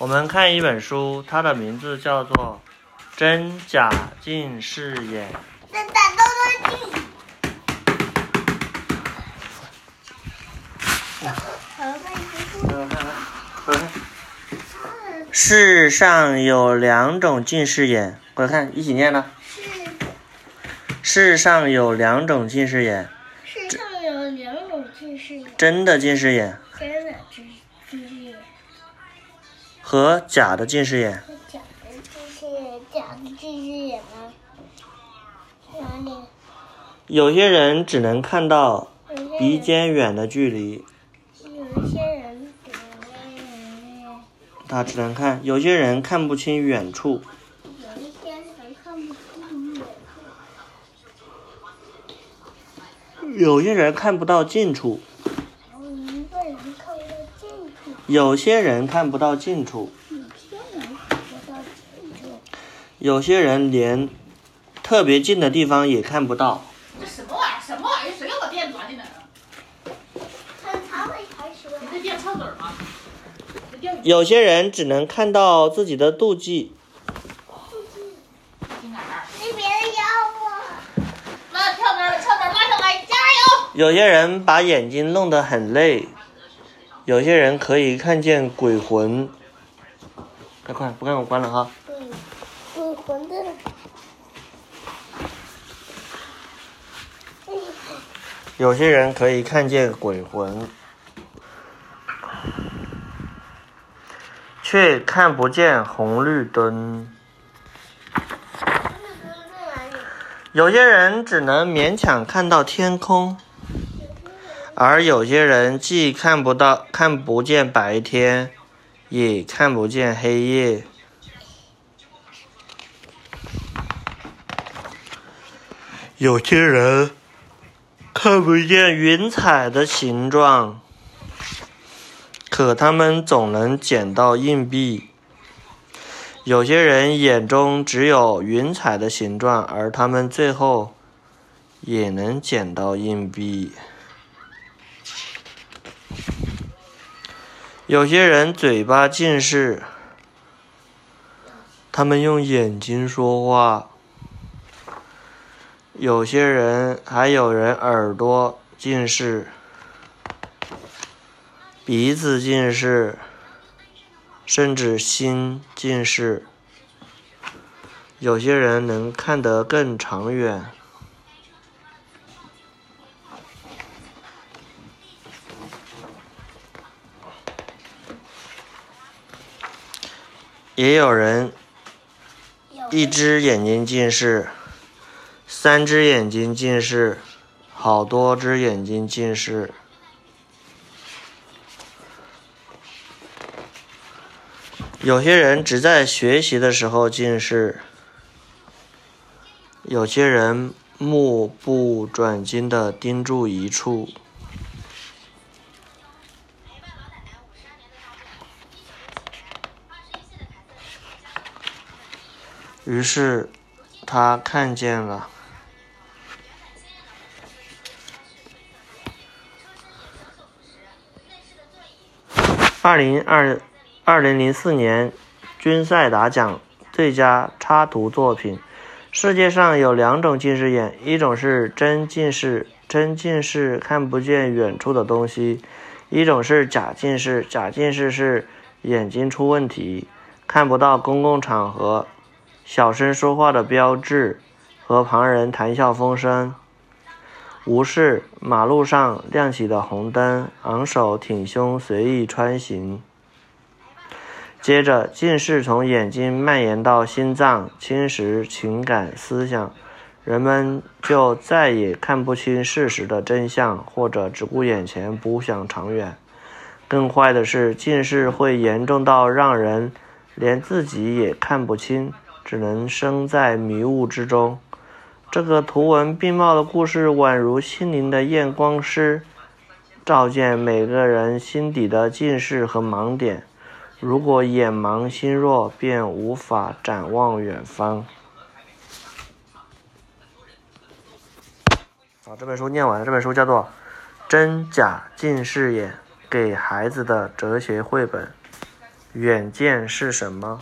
我们看一本书，它的名字叫做《真假近视眼》。真的都是近。世上有两种近视眼，快看，一起念呢。是世上有两种近视眼，世上有两种近视眼，真的近视眼和假的近视眼。和假的近视眼，假的近视眼吗？哪里？有些人只能看到鼻尖远的距离，有一些人只能他只能看；有些人看不清远处，有一些人看不清远处有些人看不到近处，有一个人看不到近处，有些人看不到近处，有些人连特别近的地方也看不到。这什么玩意儿？什么玩意儿？谁要把电钻进来了？他他会开始你这电插嘴儿吗？有些人只能看到自己的肚脐，听哪儿？那别人要我。拉跳杆儿，跳杆儿拉上来，加油！有些人把眼睛弄得很累，有些人可以看见鬼魂。快快，不看我关了哈。对，鬼魂的。有些人可以看见鬼魂，却看不见红绿灯。有些人只能勉强看到天空，而有些人既看不到、看不见白天，也看不见黑夜。有些人看不见云彩的形状，可他们总能捡到硬币。有些人眼中只有云彩的形状，而他们最后也能捡到硬币。有些人嘴巴近视，他们用眼睛说话。有些人还有人耳朵近视，鼻子近视，甚至心近视。有些人能看得更长远。也有人一只眼睛近视。三只眼睛近视，好多只眼睛近视。有些人只在学习的时候近视，有些人目不转睛地盯住一处。于是，他看见了。二零二二零零四年均赛达奖最佳插图作品。世界上有两种近视眼，一种是真近视，真近视看不见远处的东西；一种是假近视，假近视是眼睛出问题，看不到公共场合小声说话的标志和旁人谈笑风生。无视马路上亮起的红灯，昂首挺胸，随意穿行。接着，近视从眼睛蔓延到心脏，侵蚀情感思想，人们就再也看不清事实的真相，或者只顾眼前，不想长远。更坏的是，近视会严重到让人连自己也看不清，只能生在迷雾之中。这个图文并茂的故事，宛如心灵的验光师，照见每个人心底的近视和盲点。如果眼盲心弱，便无法展望远方。好，这本书念完了。这本书叫做《真假近视眼：给孩子的哲学绘本》。远见是什么？